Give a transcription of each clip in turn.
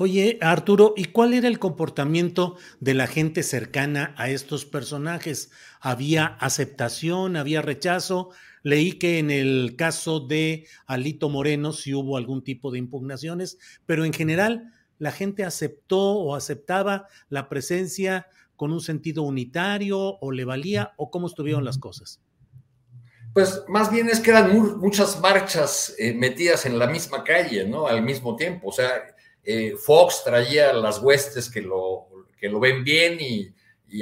Oye, Arturo, ¿y cuál era el comportamiento de la gente cercana a estos personajes? ¿Había aceptación, había rechazo? Leí que en el caso de Alito Moreno sí hubo algún tipo de impugnaciones, pero en general la gente aceptó o aceptaba la presencia con un sentido unitario o le valía o cómo estuvieron las cosas. Pues más bien es que eran muchas marchas eh, metidas en la misma calle, ¿no? Al mismo tiempo, o sea, eh, Fox traía las huestes que lo, que lo ven bien y,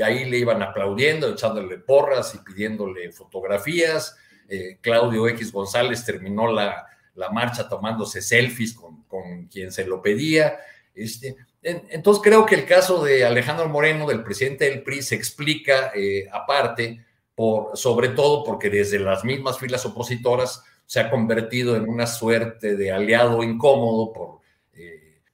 ahí le iban aplaudiendo, echándole porras y pidiéndole fotografías. Eh, Claudio X González terminó la, marcha tomándose selfies con, quien se lo pedía. Este, entonces creo que el caso de Alejandro Moreno, del presidente del PRI, se explica eh, aparte, por, sobre todo porque desde las mismas filas opositoras se ha convertido en una suerte de aliado incómodo por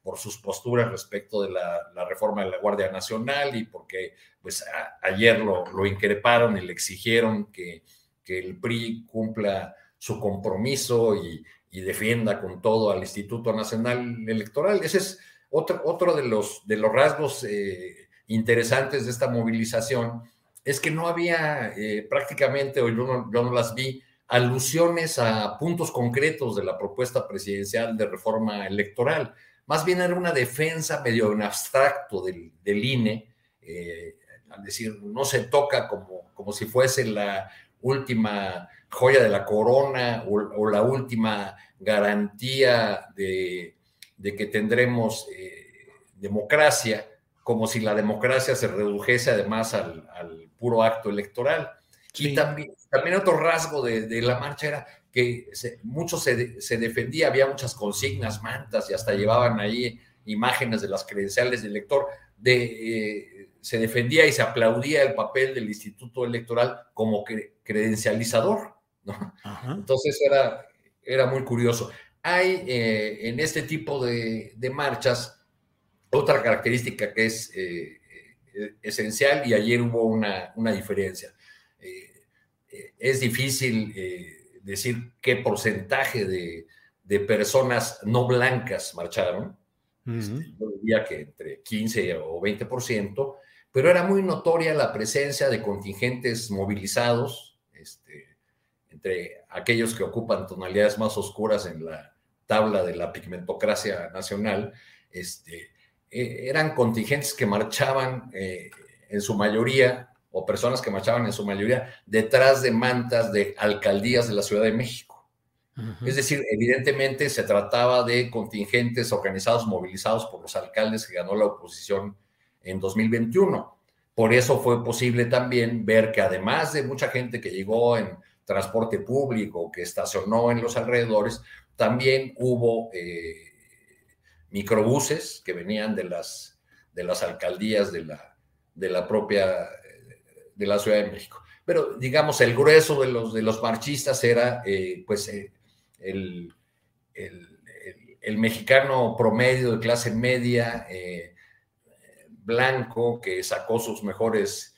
por sus posturas respecto de la, reforma de la Guardia Nacional y porque pues ayer lo, lo, increparon y le exigieron que, que, el PRI cumpla su compromiso y, defienda con todo al Instituto Nacional Electoral. Ese es otro, otro de, los, de los rasgos eh, interesantes de esta movilización, es que no había eh, prácticamente, o yo no las vi, alusiones a puntos concretos de la propuesta presidencial de reforma electoral más bien era una defensa medio en abstracto del, del INE, eh, al decir, no se toca como, como si fuese la última joya de la corona o, la última garantía de, de que tendremos eh, democracia, como si la democracia se redujese además al, al puro acto electoral. Y también, también otro rasgo de, de, la marcha era que se, mucho se, se, defendía, había muchas consignas, mantas y hasta llevaban ahí imágenes de las credenciales del elector, de, eh, se defendía y se aplaudía el papel del Instituto Electoral como credencializador. ¿no? Entonces era, era muy curioso. Hay eh, en este tipo de, de, marchas otra característica que es eh, esencial y ayer hubo una, una diferencia. es difícil decir qué porcentaje de, personas no blancas marcharon. Este, yo diría que entre 15 o 20%, pero era muy notoria la presencia de contingentes movilizados, este, entre aquellos que ocupan tonalidades más oscuras en la tabla de la pigmentocracia nacional, este, e, eran contingentes que marchaban eh, en su mayoría o personas que marchaban en su mayoría detrás de mantas de alcaldías de la Ciudad de México. Es decir, evidentemente se trataba de contingentes organizados, movilizados por los alcaldes que ganó la oposición en 2021. Por eso fue posible también ver que además de mucha gente que llegó en transporte público, que estacionó en los alrededores, también hubo eh, microbuses que venían de las, de las alcaldías de la, de la propia de la Ciudad de México. Pero digamos, el grueso de los, de los marchistas era eh, pues eh, el, el, mexicano promedio de clase media, eh, blanco, que sacó sus mejores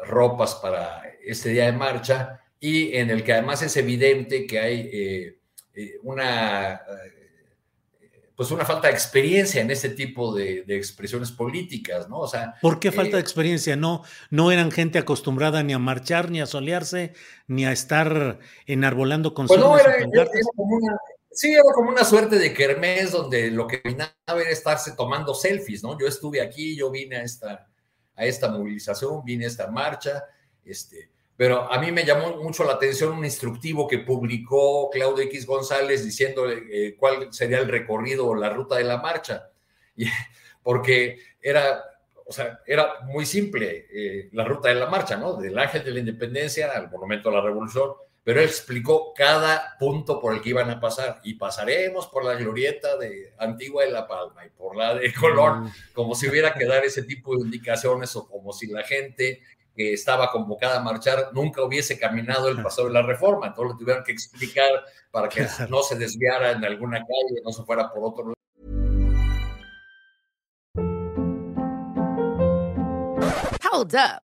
ropas para este día de marcha y en el que además es evidente que hay una pues una falta de experiencia en este tipo de, expresiones políticas, ¿no? O sea, ¿por qué falta de eh, experiencia? No, no eran gente acostumbrada ni a marchar, ni a solearse, ni a estar enarbolando con pues no, era, como una, sí, era como una suerte de kermés donde lo que vino era estarse tomando selfies, ¿no? Yo estuve aquí, yo vine a esta, a esta movilización, vine a esta marcha, este, pero a mí me llamó mucho la atención un instructivo que publicó Claudio X González diciendo eh, cuál sería el recorrido o la ruta de la marcha, y, porque era, o sea, era muy simple eh, la ruta de la marcha, ¿no? Del Ángel de la Independencia al Monumento a la Revolución, pero él explicó cada punto por el que iban a pasar y pasaremos por la glorieta de Antigua de La Palma y por la de Colón, mm. como si hubiera que dar ese tipo de indicaciones o como si la gente que estaba convocada a marchar nunca hubiese caminado el paso de la reforma, entonces lo tuvieron que explicar para que no se desviara en alguna calle, no se fuera por otro lado. Hold up.